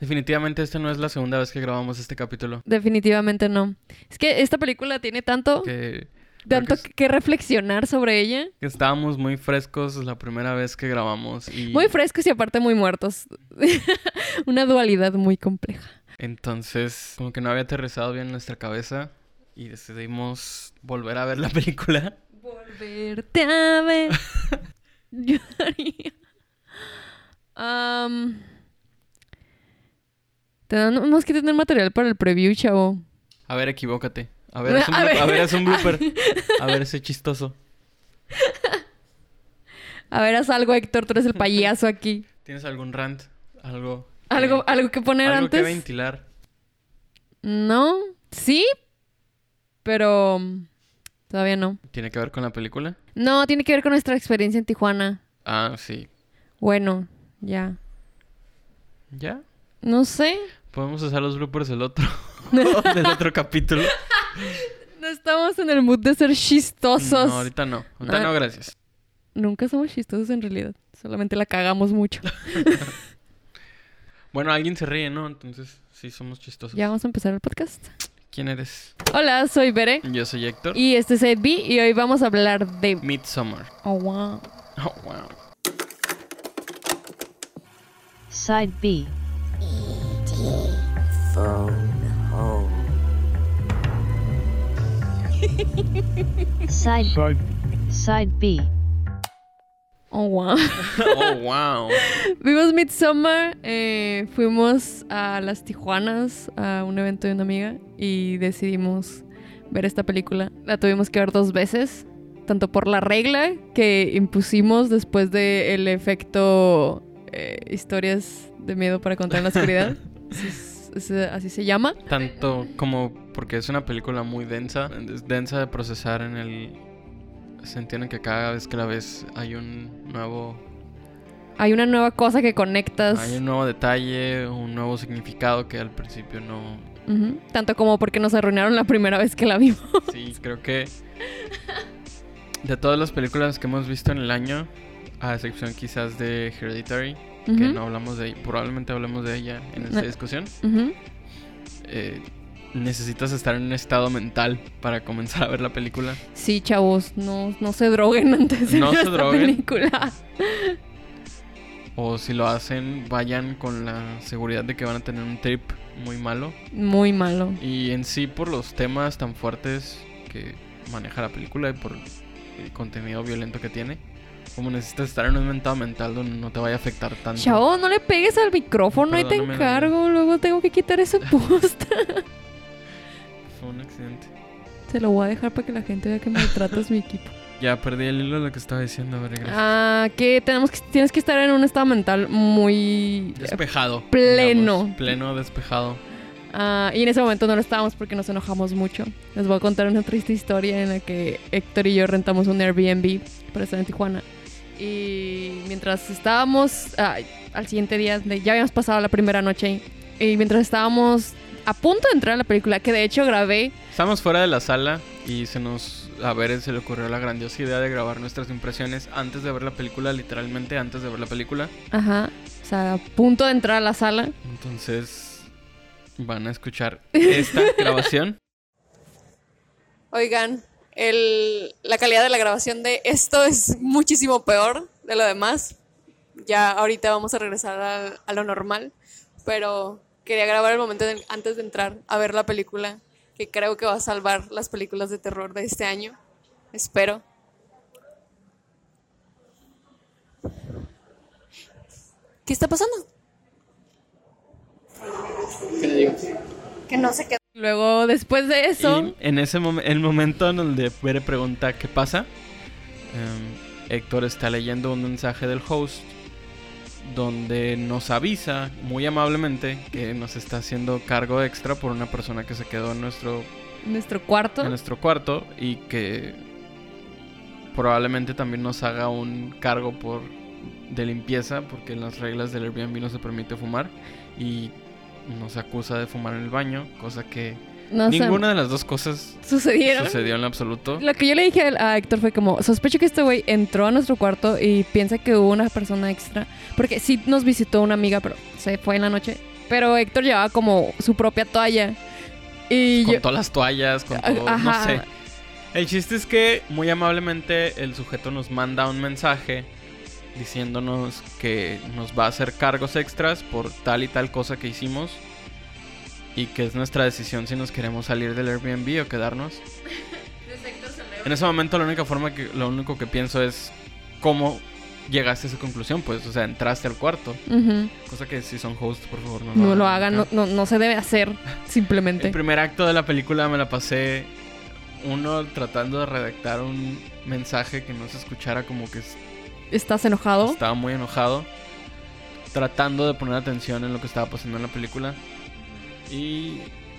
Definitivamente esta no es la segunda vez que grabamos este capítulo. Definitivamente no. Es que esta película tiene tanto, Que, tanto que que reflexionar sobre ella. que estábamos muy frescos la primera vez que grabamos y Muy frescos y aparte muy muertos. Una dualidad muy compleja. entonces como que no había aterrizado bien en nuestra cabeza y decidimos volver a ver la película. Volverte a ver. Yo haría. Tenemos que tener material para el preview, chavo. A ver, equivócate. A ver, es un, A ver. a ver, es un blooper. A ver, ese chistoso. A ver, haz algo, Héctor. Tú eres el payaso aquí. ¿Tienes algún rant? Algo. que- ¿Algo, algo que poner algo antes? que ventilar. No. Sí. Pero. mm, Todavía no. ¿Tiene que ver con la película? No, tiene que ver con nuestra experiencia en Tijuana. Ah, sí. Bueno, ya. ¿Ya? No sé. Podemos usar los bloopers del otro, del otro capítulo. No estamos en el mood de ser chistosos. No, ahorita no. Ahorita Ah. no, gracias. Nunca somos chistosos en realidad. Solamente la cagamos mucho. Bueno, alguien se ríe, ¿no? Entonces, sí, somos chistosos. Ya vamos a empezar el podcast. ¿Quién eres? Hola, soy Bere. Yo soy Héctor. Y este es Ed B. Y hoy vamos a hablar de. Midsommar. Oh, wow. Oh, wow. Side B. Side Side Side B. Oh, wow. Oh, wow. Vimos Midsommar. eh, fuimos a las Tijuanas a un evento de una amiga. Y decidimos ver esta película. La tuvimos que ver dos veces. Tanto por la regla que impusimos después del efecto eh, historias de miedo para contar en la oscuridad. Así, es- es- así se llama. Tanto como porque es una película muy densa. Es densa de procesar en el sentido en que cada vez que la ves hay un nuevo Hay una nueva cosa que conectas. hay un nuevo detalle, un nuevo significado que al principio no. Tanto como porque nos arruinaron la primera vez que la vimos. Sí, creo que de todas las películas que hemos visto en el año, a excepción quizás de Hereditary, que no hablamos de probablemente hablemos de ella en esta discusión, eh, necesitas estar en un estado mental para comenzar a ver la película. Sí, chavos, no, no se droguen antes de No ver se esta droguen. película. O si lo hacen, vayan con la seguridad de que van a tener un trip muy malo. Muy malo. Y en sí por los temas tan fuertes que maneja la película y por el contenido violento que tiene. Como necesitas estar en un estado mental donde no te vaya a afectar tanto. Chavo, no le pegues al micrófono y te encargo. Luego tengo que quitar ese post. Fue un accidente. Se lo voy a dejar para que la gente vea que maltratas mi equipo. Ya perdí el hilo de lo que estaba diciendo. A ver, gracias. Ah, que tenemos que tienes que estar en un estado mental muy Despejado. pleno. digamos, pleno, despejado. Ah, y en ese momento no lo estábamos porque nos enojamos mucho. Les voy a contar una triste historia en la que Héctor y yo rentamos un Airbnb para estar en Tijuana. Y mientras estábamos, ah, al siguiente día, de- ya habíamos pasado la primera noche, y mientras estábamos a punto de entrar a la película, que de hecho grabé, Estábamos fuera de la sala y se nos. A ver, se le ocurrió la grandiosa idea de grabar nuestras impresiones antes de ver la película, literalmente antes de ver la película. ajá, o sea, a punto de entrar a la sala. Entonces. Van a escuchar esta grabación. Oigan, el, la calidad de la grabación de esto es muchísimo peor de lo demás. Ya ahorita vamos a regresar a, a lo normal, pero quería grabar el momento de- antes de entrar a ver la película, que creo que va a salvar las películas de terror de este año. Espero. ¿Qué está pasando? Que no se quedó. Luego, después de eso... Y en ese momento, el momento en donde Bere pregunta qué pasa, em, Héctor está leyendo un mensaje del host donde nos avisa muy amablemente que nos está haciendo cargo extra por una persona que se quedó en nuestro, nuestro cuarto. en nuestro cuarto y que probablemente también nos haga un cargo por de limpieza porque en las reglas del Airbnb no se permite fumar y nos acusa de fumar en el baño, cosa que No ninguna de las dos cosas sucedieron. sucedió en absoluto. Lo que yo le dije a Héctor fue como, sospecho que este güey entró a nuestro cuarto y piensa que hubo una persona extra. Porque sí nos visitó una amiga, pero se fue en la noche. Pero Héctor llevaba como su propia toalla. Y Con yo... todas las toallas, con todo, no sé. El chiste es que muy amablemente el sujeto nos manda un mensaje diciéndonos que nos va a hacer cargos extras por tal y tal cosa que hicimos y que es nuestra decisión si nos queremos salir del Airbnb o quedarnos. En ese momento la única forma que lo único que pienso es cómo llegaste a esa conclusión, pues, o sea, entraste al cuarto, cosa que si son hosts, por favor, no, No lo hagan, no, no, no se debe hacer, simplemente. El primer acto de la película me la pasé uno tratando de redactar un mensaje que no se escuchara como que es- ¿Estás enojado? estaba muy enojado, tratando de poner atención en lo que estaba pasando en la película y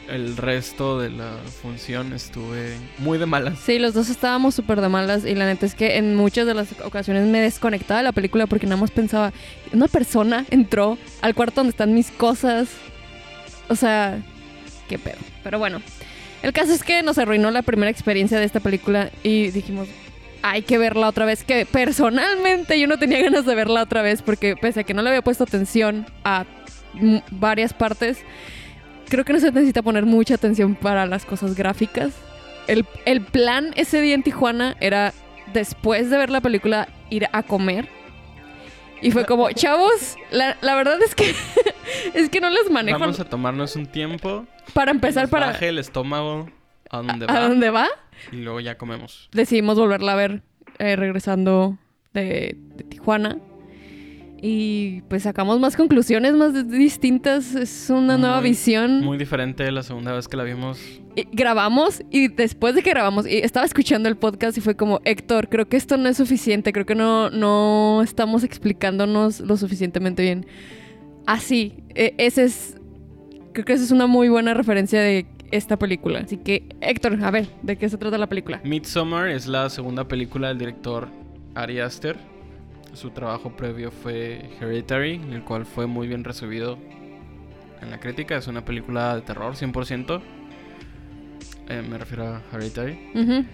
el resto de la función estuve muy de malas. Sí, los dos estábamos súper de malas y la neta es que en muchas de las ocasiones me desconectaba de la película porque nada más pensaba, una persona entró al cuarto donde están mis cosas. O sea, qué pedo. Pero bueno, el caso es que nos arruinó la primera experiencia de esta película y dijimos, hay que verla otra vez, que personalmente yo no tenía ganas de verla otra vez porque pese a que no le había puesto atención a varias partes, creo que no se necesita poner mucha atención para las cosas gráficas. El, el plan ese día en Tijuana era, después de ver la película, ir a comer. Y fue como, chavos, la, la verdad es que es que no les manejo Vamos a tomarnos un tiempo, para empezar para baje el estómago a dónde va. y luego ya comemos. Decidimos volverla a ver eh, regresando de, de Tijuana. Y pues sacamos más conclusiones más distintas. Es una nueva visión. Muy diferente de la segunda vez que la vimos. Y grabamos y después de que grabamos, y estaba escuchando el podcast y fue como, Héctor, creo que esto no es suficiente, creo que no, no estamos explicándonos lo suficientemente bien. Así, e- ese es, creo que esa es una muy buena referencia de esta película. Así que, Héctor, a ver, ¿de qué se trata la película? Midsommar es la segunda película del director Ari Aster. Su trabajo previo fue Hereditary, el cual fue muy bien recibido en la crítica. Es una película de terror 100%. Eh, me refiero a Hereditary. Eh,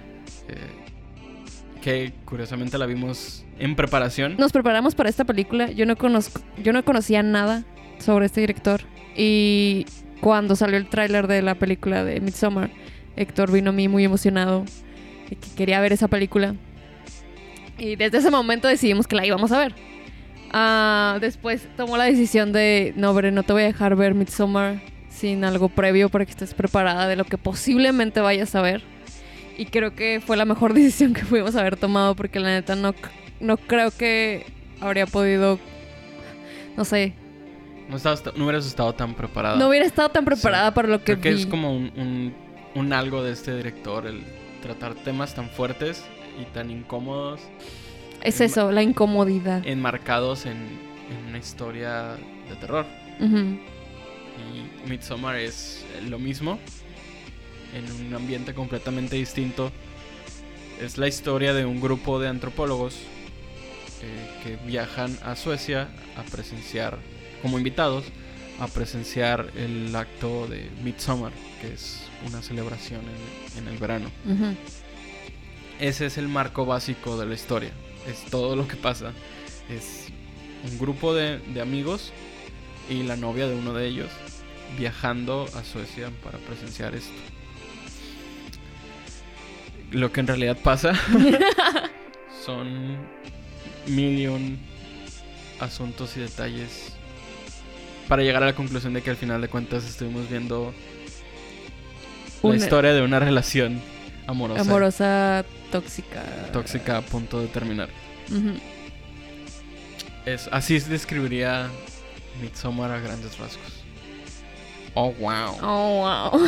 que curiosamente la vimos en preparación. Nos preparamos para esta película. Yo no conozco, yo no conocía nada sobre este director. Y cuando salió el tráiler de la película de Midsommar, Héctor vino a mí muy emocionado que quería ver esa película. Y desde ese momento decidimos que la íbamos a ver. Ah, después tomó la decisión de, no, Bre, no te voy a dejar ver Midsommar sin algo previo para que estés preparada de lo que posiblemente vayas a ver. Y creo que fue la mejor decisión que pudimos haber tomado porque la neta no, no creo que habría podido, no sé, No, estabas ta- no hubieras estado tan preparada. no hubiera estado tan preparada para lo que Creo que vi. es como un, un- un algo de este director, el tratar temas tan fuertes y tan incómodos, Es eso, la incomodidad. enmarcados en, en una historia de terror. Ujú. Y Midsommar es lo mismo, en un ambiente completamente distinto. Es la historia de un grupo de antropólogos eh, que viajan a Suecia a presenciar, como invitados, a presenciar el acto de Midsommar, que es una celebración en, en el verano. Ese es el marco básico de la historia. Es todo lo que pasa. Es un grupo de, de amigos y la novia de uno de ellos viajando a Suecia para presenciar esto. Lo que en realidad pasa son mil y un asuntos y detalles para llegar a la conclusión de que al final de cuentas estuvimos viendo la Una- historia de una relación amorosa, Amorosa, tóxica. tóxica a punto de terminar. Ujú. Es, así describiría Midsommar a grandes rasgos. Oh, wow. Oh, wow.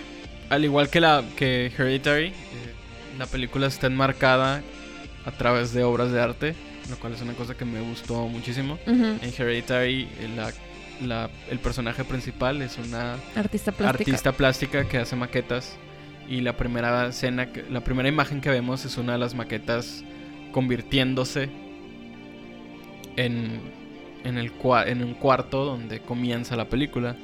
Al igual que la que Hereditary, eh, la película está enmarcada a través de obras de arte, lo cual es una cosa que me gustó muchísimo. En Hereditary, eh, la- la- el personaje principal es una Artista plástica. artista plástica que hace maquetas y la primera escena, la primera imagen que vemos es una de las maquetas convirtiéndose en, en, el en un cuarto donde comienza la película.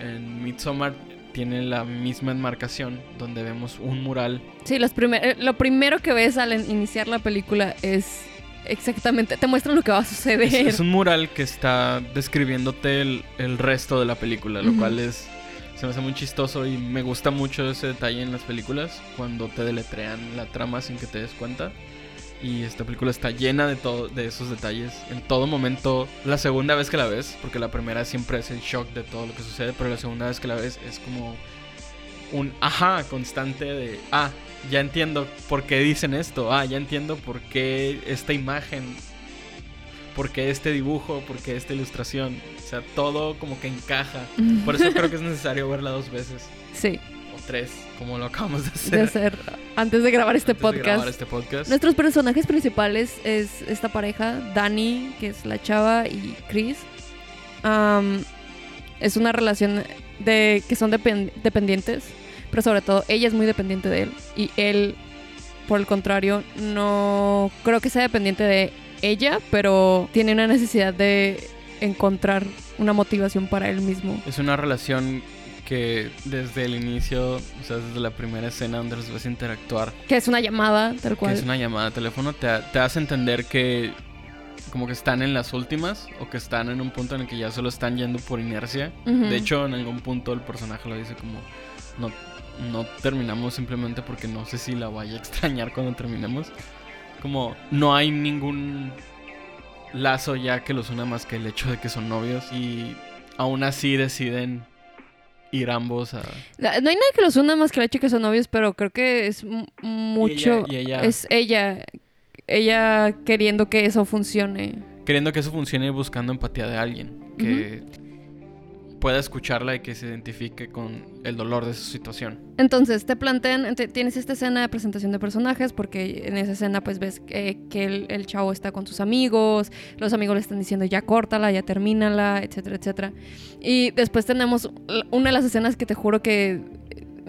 En Midsommar tiene la misma enmarcación donde vemos un mural Sí, los primer- eh, lo primero que ves al iniciar la película es exactamente, te muestran lo que va a suceder. Es, es un mural que está describiéndote el, el resto de la película, lo Ujú. cual es se me hace muy chistoso y me gusta mucho ese detalle en las películas cuando te deletrean la trama sin que te des cuenta. Y esta película está llena de todo de esos detalles en todo momento. La segunda vez que la ves, porque la primera siempre es el shock de todo lo que sucede, pero la segunda vez que la ves es como un ajá constante de ah, ya entiendo por qué dicen esto, ah, ya entiendo por qué esta imagen por qué este dibujo, por qué esta ilustración. O sea, todo como que encaja. Por eso creo que es necesario verla dos veces Sí, o tres, como lo acabamos de hacer. de hacer antes de grabar este antes de podcast. grabar este podcast. Nuestros personajes principales es esta pareja, Dani, que es la chava, y Chris. Es una relación de que son depen- dependientes, pero sobre todo ella es muy dependiente de él y él, por el contrario, no creo que sea dependiente de ella, pero tiene una necesidad de encontrar una motivación para él mismo. Es una relación que desde el inicio, o sea, desde la primera escena donde los ves interactuar, Que es una llamada, tal que cual. es una llamada de teléfono, te, te hace entender que como que están en las últimas o que están en un punto en el que ya solo están yendo por inercia. De hecho, en algún punto el personaje lo dice como no, no terminamos simplemente porque no sé si la vaya a extrañar cuando terminemos. Como no hay ningún lazo ya que los una más que el hecho de que son novios y aún así deciden ir ambos a... No hay nada que los una más que el hecho que son novios, pero creo que es mucho. y ella- Es ella. Ella queriendo que eso funcione. Queriendo que eso funcione y buscando empatía de alguien que pueda escucharla y que se identifique con el dolor de su situación. Entonces te plantean, te- tienes esta escena de presentación de personajes, porque en esa escena pues ves que, que el, chavo está con sus amigos, los amigos le están diciendo ya córtala, ya termínala, etcétera, etcétera. Y después tenemos una de las escenas que te juro que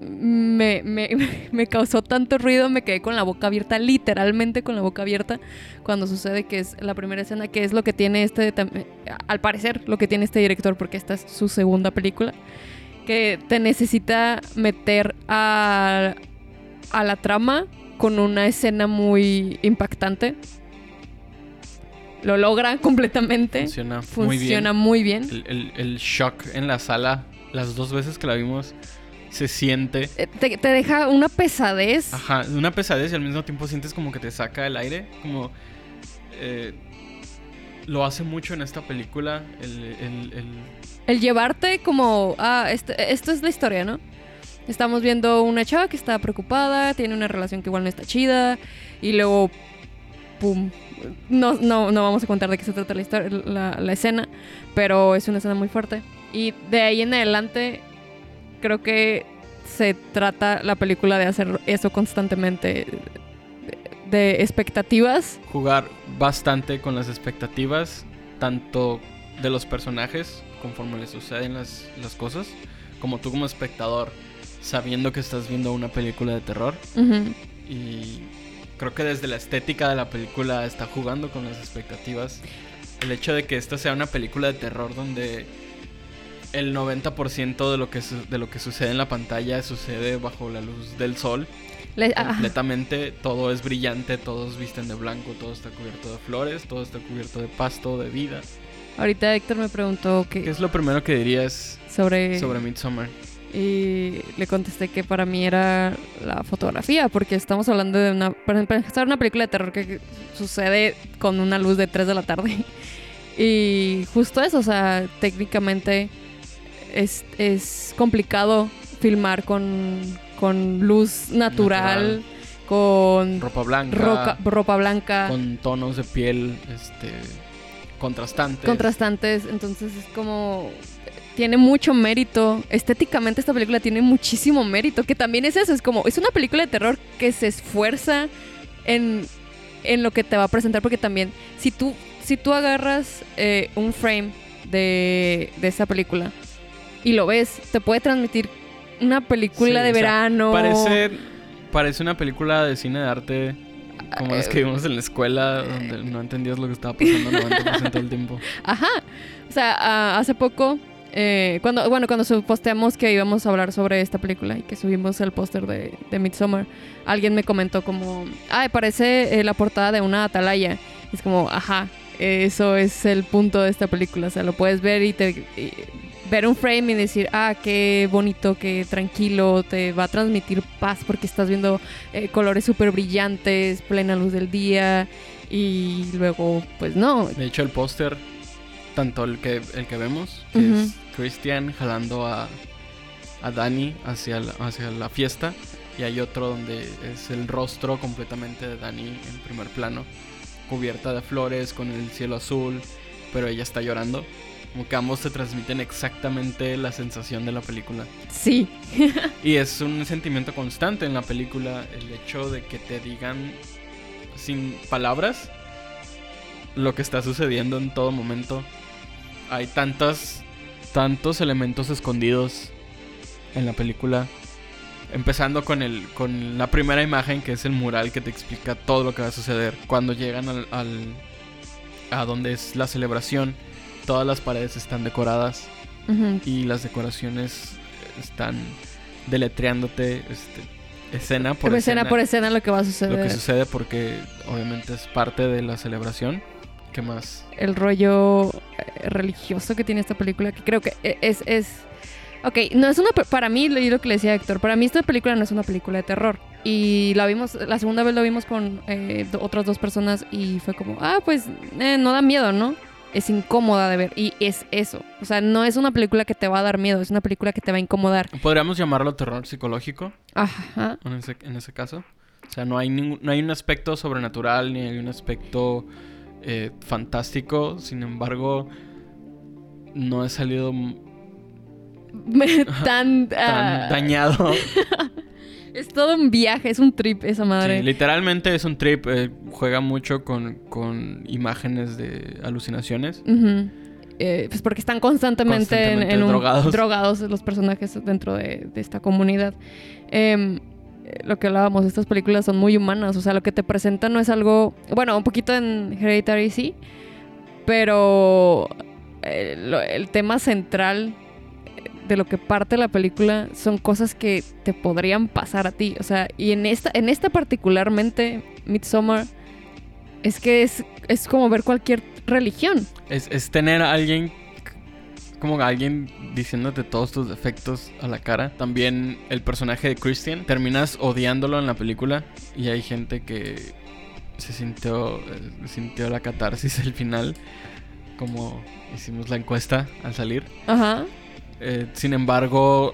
me, me, me causó tanto ruido, me quedé con la boca abierta, literalmente con la boca abierta, cuando sucede que es la primera escena, que es lo que tiene este, tam- al parecer, lo que tiene este director, porque esta es su segunda película que te necesita meter a, a la trama con una escena muy impactante. Lo logra completamente. Funciona, muy bien. Funciona muy bien. El, el- el shock en la sala, las dos veces que la vimos, se siente. Eh, Te, te deja una pesadez. Ajá, una pesadez y al mismo tiempo sientes como que te saca el aire. Como. eh, lo hace mucho en esta película. El, el- el- El llevarte como, ah, este- esto es la historia, ¿no? Estamos viendo una chava que está preocupada, tiene una relación que igual no está chida, y luego, pum. No, no, no vamos a contar de qué se trata la, historia, la, la escena, pero es una escena muy fuerte. Y de ahí en adelante, creo que se trata la película de hacer eso constantemente, de, de expectativas. jugar bastante con las expectativas, tanto de los personajes, conforme les suceden las, las cosas, como tú como espectador, sabiendo que estás viendo una película de terror. Y creo que desde la estética de la película está jugando con las expectativas. El hecho de que esta sea una película de terror donde el 90% de lo, que su- de lo que sucede en la pantalla sucede bajo la luz del sol. Le- Completamente todo es brillante, todos visten de blanco, todo está cubierto de flores, todo está cubierto de pasto, de vida. ahorita Héctor me preguntó ¿Qué que, es lo primero que dirías sobre... sobre Midsommar? Y le contesté que para mí era la fotografía, porque estamos hablando de una, para empezar, una película de terror que sucede con una luz de 3 de la tarde. Y justo eso, o sea, técnicamente es, es complicado filmar con, con luz natural, Natural. con Ropa blanca, roca- ropa blanca, con tonos de piel este, contrastantes. contrastantes. Entonces es como. Tiene mucho mérito. Estéticamente, esta película tiene muchísimo mérito. Que también es eso. Es como. Es una película de terror que se esfuerza en, en lo que te va a presentar. Porque también, si tú, si tú agarras eh, un frame de, de esa película y lo ves, te puede transmitir una película Sí, de o sea, verano. Parece, parece una película de cine de arte como las que Eh, vimos en la escuela, donde no entendías lo que estaba pasando el 90% del tiempo. Ajá. O sea, ah, hace poco, eh, cuando, bueno, cuando posteamos que íbamos a hablar sobre esta película y que subimos el póster de, de Midsommar, alguien me comentó como, ay, parece eh, la portada de una atalaya. Es como, ajá, eso es el punto de esta película. O sea, lo puedes ver y te y ver un frame y decir, ah, qué bonito, qué tranquilo, te va a transmitir paz porque estás viendo eh, colores súper brillantes, plena luz del día. Y luego, pues no. De hecho, el póster, tanto el que, el que vemos, que es Christian jalando a, a Dani hacia la, hacia la fiesta, y hay otro donde es el rostro completamente de Dani en primer plano, cubierta de flores, con el cielo azul, pero ella está llorando. Como que ambos te transmiten exactamente la sensación de la película. Sí. Y es un sentimiento constante en la película el hecho de que te digan sin palabras lo que está sucediendo en todo momento. Hay tantas tantos elementos escondidos en la película. Empezando con el con la primera imagen que es el mural que te explica todo lo que va a suceder cuando llegan al, al- a donde es la celebración. Todas las paredes están decoradas y las decoraciones están deletreándote este, escena por escena, escena, por escena lo que va a suceder. lo que sucede porque obviamente es parte de la celebración. ¿Qué más? el rollo eh, religioso que tiene esta película, que creo que e- es... es ok, no es una... Para mí, lo que le decía a Héctor, para mí esta película no es una película de terror. Y la vimos, la segunda vez lo vimos con eh, otras dos personas y fue como, ah, pues eh, no da miedo, ¿no? Es incómoda de ver y es eso. O sea, no es una película que te va a dar miedo, es una película que te va a incomodar. Podríamos llamarlo terror psicológico Ajá. en ese, en ese caso. O sea, no hay, ningún, no hay un aspecto sobrenatural ni hay un aspecto eh, fantástico. Sin embargo, no he salido tan... tan ah, dañado. es todo un viaje, es un trip esa madre. Sí, literalmente es un trip. eh, juega mucho con, con imágenes de alucinaciones. Eh, pues porque están constantemente, en- Constantemente en, un- drogados. drogados los personajes dentro de, de esta comunidad. Em, eh, lo que hablábamos, estas películas son muy humanas. O sea, lo que te presentan no es algo. Bueno, un poquito en Hereditary sí. Pero el tema central de lo que parte la película son cosas que te podrían pasar a ti. O sea, y en esta, en esta particularmente, Midsommar, es que es, es como ver cualquier religión. Es, es tener a alguien como alguien diciéndote todos tus defectos a la cara. También el personaje de Christian, terminas odiándolo en la película y hay gente que se sintió, eh, sintió la catarsis al final, como hicimos la encuesta al salir. Ajá. Eh, sin embargo,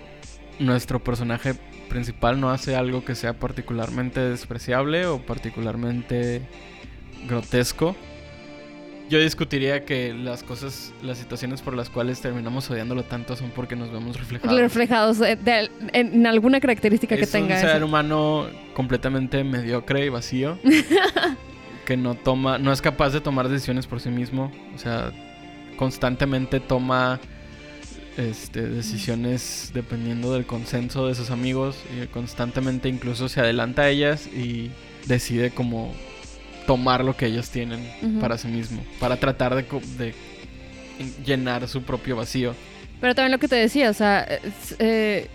nuestro personaje principal no hace algo que sea particularmente despreciable o particularmente grotesco. Yo discutiría que las cosas, las situaciones por las cuales terminamos odiándolo tanto son porque nos vemos reflejados. Reflejados de- en, alguna característica que es tenga. un ser eso. humano completamente mediocre y vacío que no toma, no es capaz de tomar decisiones por sí mismo. O sea, constantemente toma este, decisiones dependiendo del consenso de sus amigos y constantemente incluso se adelanta a ellas y decide como tomar lo que ellos tienen para sí mismo, para tratar de, llenar su propio vacío. Pero también lo que te decía, o sea, es, eh,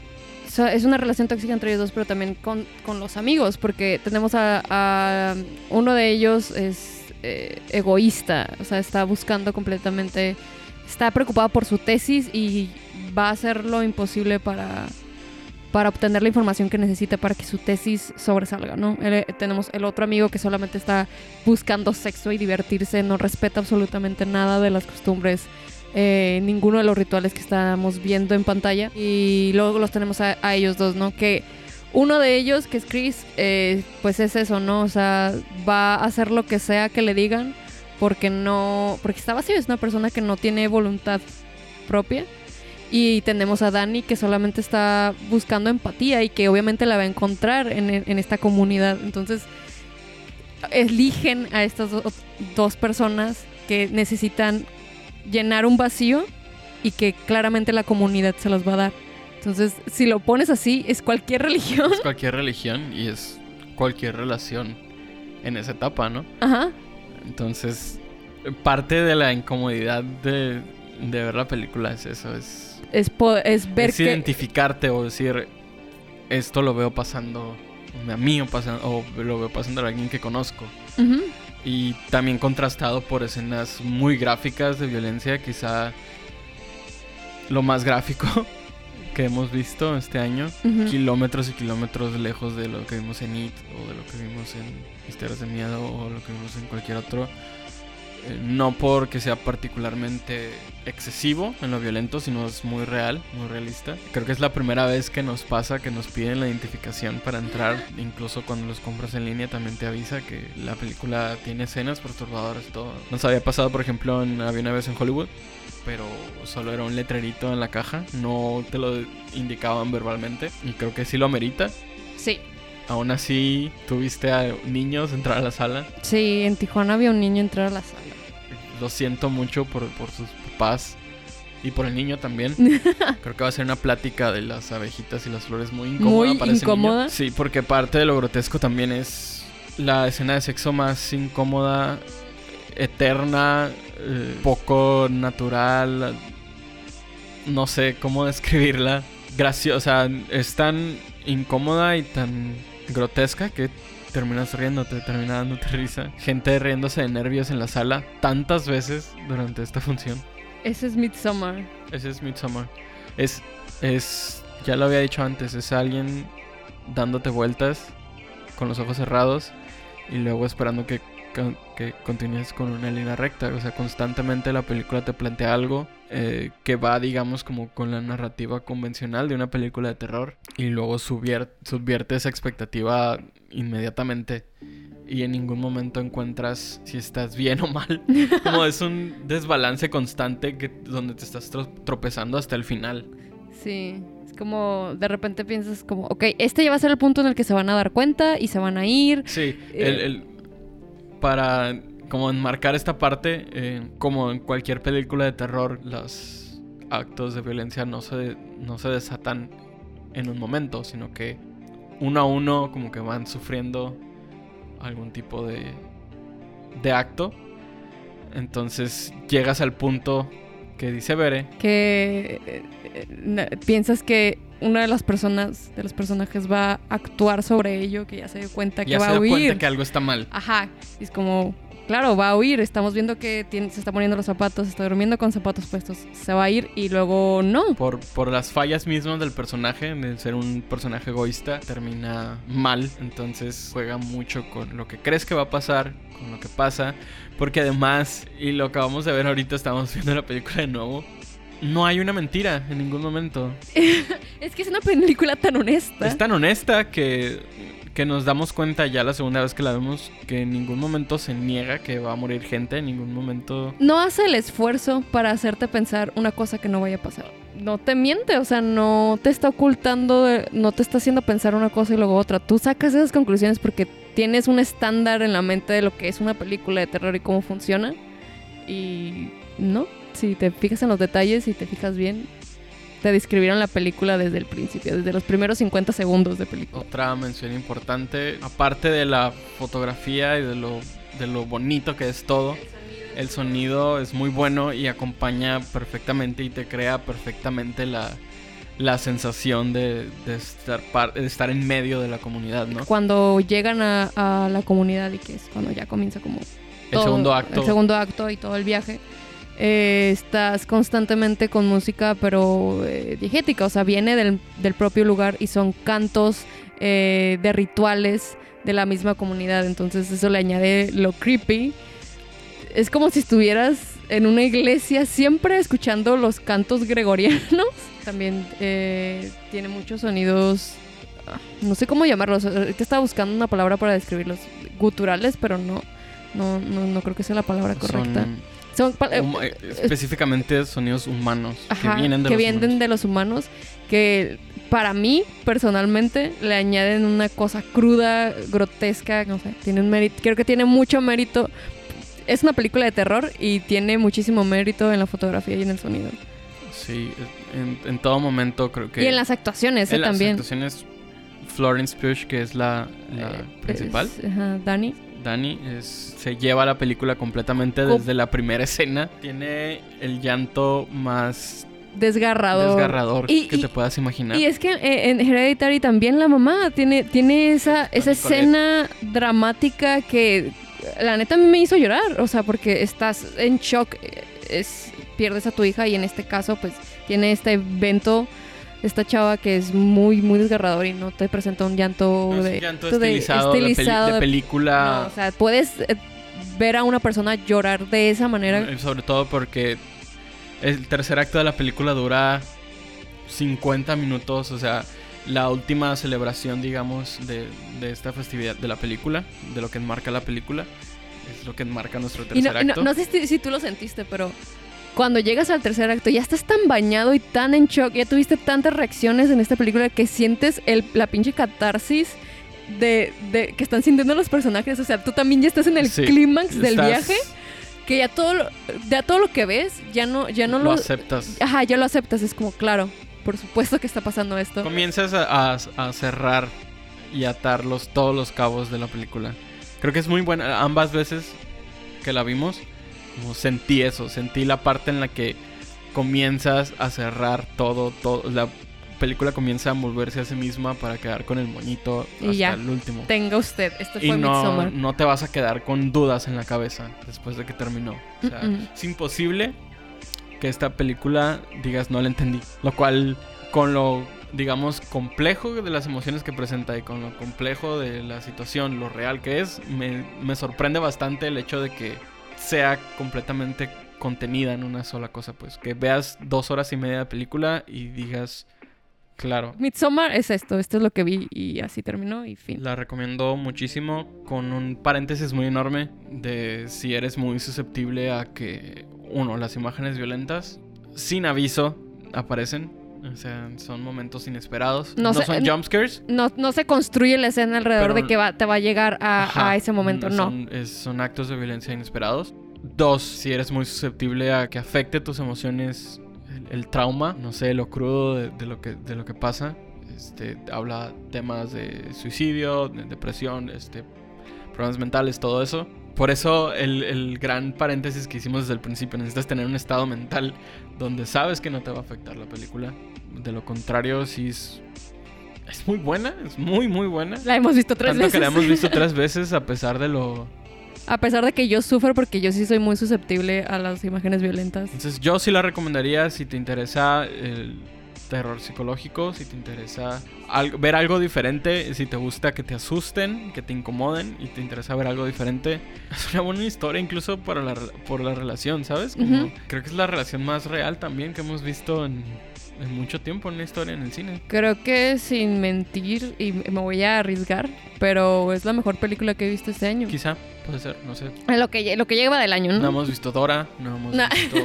es una relación tóxica entre ellos dos, pero también con, con los amigos, porque tenemos a, a- uno de ellos es eh, egoísta, o sea, está buscando completamente, está preocupado por su tesis y va a hacer lo imposible para, para obtener la información que necesita para que su tesis sobresalga, ¿no? El- tenemos el otro amigo que solamente está buscando sexo y divertirse, no respeta absolutamente nada de las costumbres eh, ninguno de los rituales que estamos viendo en pantalla. Y luego los tenemos a, a ellos dos, ¿no? Que uno de ellos, que es Chris, eh, pues es eso, ¿no? O sea, va a hacer lo que sea que le digan porque no, porque está vacío, es una persona que no tiene voluntad propia. Y tenemos a Dani que solamente está buscando empatía y que obviamente la va a encontrar en, en esta comunidad. Entonces, eligen a estas do- dos personas que necesitan llenar un vacío y que claramente la comunidad se los va a dar. Entonces, si lo pones así, es cualquier religión. Es cualquier religión y es cualquier relación en esa etapa, ¿no? Ajá. Entonces, parte de la incomodidad de, de ver la película es eso, es, Es, es ver es que... identificarte o decir, esto lo veo pasando a mí o, pasando, o lo veo pasando a alguien que conozco. Y también contrastado por escenas muy gráficas de violencia, quizá lo más gráfico que hemos visto este año. Kilómetros y kilómetros lejos de lo que vimos en It o de lo que vimos en Misterios de Miedo o lo que vimos en cualquier otro. Eh, no porque sea particularmente excesivo en lo violento, sino es muy real, muy realista. Creo que es la primera vez que nos pasa que nos piden la identificación para entrar. Incluso cuando los compras en línea también te avisa que la película tiene escenas perturbadoras y todo. Nos había pasado, por ejemplo, en Había una vez en Hollywood, pero solo era un letrerito en la caja, no te lo indicaban verbalmente. Y creo que sí lo amerita. Sí. Aún así, tuviste a niños entrar a la sala. Sí, en Tijuana había un niño entrar a la sala. Lo siento mucho por, por sus papás y por el niño también. Creo que va a ser una plática de las abejitas y las flores muy incómoda Muy para ese niño. incómoda. Sí, porque parte de lo grotesco también es la escena de sexo más incómoda, eterna, eh, poco natural. No sé cómo describirla. Graciosa, es tan incómoda y tan grotesca que terminas riéndote, termina dándote risa. Gente riéndose de nervios en la sala tantas veces durante esta función. Ese es Midsommar. Ese es Midsommar. Es, es, ya lo había dicho antes, es alguien dándote vueltas con los ojos cerrados y luego esperando que, que continúes con una línea recta. O sea, constantemente la película te plantea algo eh, que va, digamos, como con la narrativa convencional de una película de terror y luego subvierte esa expectativa inmediatamente. Y en ningún momento encuentras si estás bien o mal. Como es un desbalance constante que, donde te estás tro- tropezando hasta el final. Sí. Es como, de repente piensas como, ok, este ya va a ser el punto en el que se van a dar cuenta y se van a ir. Sí, Eh. el, el- para como enmarcar esta parte, eh, como en cualquier película de terror, los actos de violencia no se, no se desatan en un momento, sino que uno a uno como que van sufriendo algún tipo de, de acto. Entonces llegas al punto que dice Bere, que eh, eh, na- piensas que una de las personas, de los personajes va a actuar sobre ello, que ya se dio cuenta que ya va se a da cuenta huir. que algo está mal. Ajá, y es como, claro, va a huir, estamos viendo que tiene- se está poniendo los zapatos, está durmiendo con zapatos puestos, se va a ir y luego no. Por, por las fallas mismas del personaje, de ser un personaje egoísta, termina mal. Entonces juega mucho con lo que crees que va a pasar, con lo que pasa. Porque además, y lo acabamos de ver ahorita, estamos viendo la película de nuevo. No hay una mentira en ningún momento. Es que es una película tan honesta. Es tan honesta que, que nos damos cuenta ya la segunda vez que la vemos que en ningún momento se niega que va a morir gente, en ningún momento... No hace el esfuerzo para hacerte pensar una cosa que no vaya a pasar. No te miente, o sea, no te está ocultando, eh, no te está haciendo pensar una cosa y luego otra. Tú sacas esas conclusiones porque tienes un estándar en la mente de lo que es una película de terror y cómo funciona. Y no, si te fijas en los detalles y te fijas bien, te describieron la película desde el principio, desde los primeros 50 segundos de película. Otra mención importante, aparte de la fotografía y de lo, de lo bonito que es todo, el sonido es muy bueno y acompaña perfectamente y te crea perfectamente la, la sensación de, de estar, par- de estar en medio de la comunidad, ¿no? Cuando llegan a, a la comunidad y que es cuando ya comienza como El todo- segundo acto. El segundo acto y todo el viaje. Eh, estás constantemente con música, pero eh, diegética, o sea, viene del, del propio lugar y son cantos eh, de rituales de la misma comunidad. Entonces, eso le añade lo creepy. Es como si estuvieras en una iglesia siempre escuchando los cantos gregorianos. También eh, tiene muchos sonidos. ah, No sé cómo llamarlos. Ahorita estaba buscando una palabra para describirlos. Guturales, pero no. No, no, no creo que sea la palabra correcta. Son Son eh, hum- eh, específicamente sonidos humanos ajá, que vienen de que los vienen humanos. de los humanos. Que para mí, personalmente, le añaden una cosa cruda, grotesca. No sé, tiene un mérito. Creo que tiene mucho mérito. Es una película de terror y tiene muchísimo mérito en la fotografía y en el sonido. Sí, en, en todo momento creo que... Y en las actuaciones eh, en las también. actuaciones, Florence Pugh, que es la, la Eh, principal, es- ajá, Dani. Dani, es, se lleva la película completamente Com- desde la primera escena. Tiene el llanto más Desgarrador. desgarrador Y- que y- te puedas imaginar. Y es que eh, en Hereditary también la mamá tiene, tiene esa, esa escena dramática que la neta me hizo llorar, o sea, porque estás en shock, eh, es, pierdes a tu hija y en este caso pues tiene este evento, esta chava que es muy, muy desgarrador y no te presenta un llanto No es de... un llanto de- estilizado, de peli- estilizado de, de- película. No, o sea, puedes eh, ver a una persona llorar de esa manera. Eh, Sobre todo porque el tercer acto de la película dura 50 minutos, o sea, la última celebración, digamos, de, de esta festividad de la película, de lo que enmarca la película, es lo que enmarca nuestro tercer no, y no- acto. no sé si, si tú lo sentiste, pero cuando llegas al tercer acto ya estás tan bañado y tan en shock, ya tuviste tantas reacciones en esta película que sientes el, la pinche catarsis de, de que están sintiendo los personajes. O sea, tú también ya estás en el Sí, clímax del estás- viaje, que ya todo, lo, ya todo lo que ves ya no, ya no lo, lo... aceptas. Ajá, ya lo aceptas, es como, claro, por supuesto que está pasando esto. Comienzas a, a- a cerrar y atar los, todos los cabos de la película. Creo que es muy buena. Ambas veces que la vimos, como sentí eso. Sentí la parte en la que comienzas a cerrar todo, todo. La película comienza a envolverse a sí misma para quedar con el moñito Y hasta ya. el último. Tenga usted, esto Y fue no, Midsommar. no te vas a quedar con dudas en la cabeza después de que terminó. O sea, es imposible que esta película digas no la entendí. Lo cual, con lo, digamos, complejo de las emociones que presenta y con lo complejo de la situación, lo real que es, me, me sorprende bastante el hecho de que sea completamente contenida en una sola cosa. Pues que veas dos horas y media de película y digas, claro, Midsommar es esto, esto es lo que vi y así terminó y fin. la recomiendo muchísimo con un paréntesis muy enorme de si eres muy susceptible a que, uno, las imágenes violentas sin aviso aparecen. O sea, son momentos inesperados. No No, sé, son eh, jumpscares. No, no se construye la escena alrededor de que va, te va a llegar a, Ajá, a ese momento, no. Son, es- son actos de violencia inesperados. Dos, si eres muy susceptible a que afecte tus emociones el, el trauma, no sé, lo crudo de, de lo, que, de lo que pasa. Este, habla temas de suicidio, de depresión, este, problemas mentales, todo eso. Por eso el, el gran paréntesis que hicimos desde el principio, necesitas tener un estado mental donde sabes que no te va a afectar la película. De lo contrario, sí es, es muy buena, es muy, muy buena. La hemos visto tres Tanto veces. que la hemos visto tres veces a pesar de lo... A pesar de que yo sufro porque yo sí soy muy susceptible a las imágenes violentas. Entonces yo sí la recomendaría si te interesa el terror psicológico, si te interesa al- ver algo diferente, si te gusta que te asusten, que te incomoden y te interesa ver algo diferente. Es una buena historia incluso para la, por la relación, ¿sabes? Como-. Creo que es la relación más real también que hemos visto en, en mucho tiempo en una historia en el cine. Creo que sin mentir, y me voy a arriesgar, pero es la mejor película que he visto este año. Quizá, puede ser, no sé. Lo que, lo que lleva del año, ¿no? No hemos visto Dora, no hemos No. visto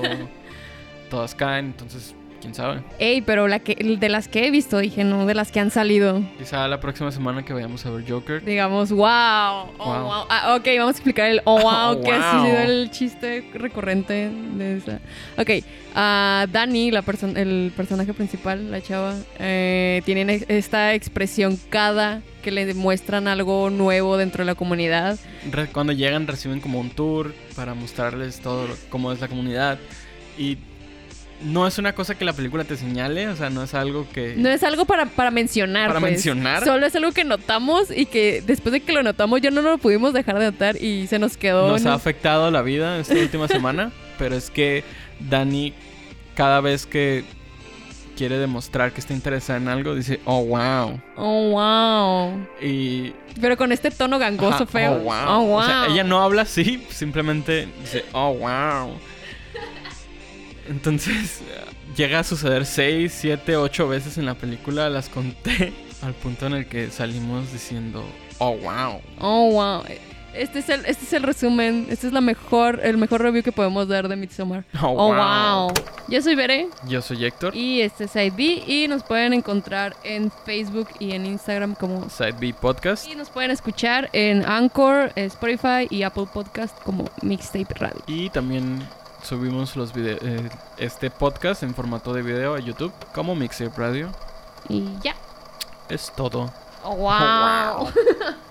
Todas Caen, entonces, quién sabe. Ey, pero la que, de las que he visto, dije, no, de las que han salido. Quizá la próxima semana que vayamos a ver Joker. Digamos, wow. Oh, Wow. wow. Ah, ok, vamos a explicar el oh, wow, Oh, que ha wow. sido el chiste recurrente de esa. Ok, ah, Dani, la perso- el personaje principal, la chava, eh, tienen ex- esta expresión cada que le demuestran algo nuevo dentro de la comunidad. Cuando llegan reciben como un tour para mostrarles todo lo- cómo es la comunidad y no es una cosa que la película te señale, o sea, no es algo que No es algo para, para mencionar. para pues. mencionar. Solo es algo que notamos y que después de que lo notamos ya no lo pudimos dejar de notar y se nos quedó. Nos ha afectado la vida esta última semana, pero es que Dani cada vez que quiere demostrar que está interesada en algo dice, "Oh, wow." Oh, wow. Y Pero con este tono gangoso Ajá, feo. Oh, wow. Oh, wow. O sea, ella no habla así, simplemente dice, oh, wow. Entonces, llega a suceder 6, 7, 8 veces en la película, las conté, al punto en el que salimos diciendo, oh, wow. Oh, wow. Este es el, este es el resumen. Este es la mejor, el mejor review que podemos dar de Midsommar. Oh, Oh, wow. Yo soy Bere Yo soy Héctor, y este es Side B y nos pueden encontrar en Facebook y en Instagram como Side B Podcast. y nos pueden escuchar en Anchor, Spotify y Apple Podcast como Mixtape Radio. Y también subimos los vide- eh, este podcast en formato de video a YouTube como Mixtape Radio. Y ya. Es todo. Oh, wow. wow.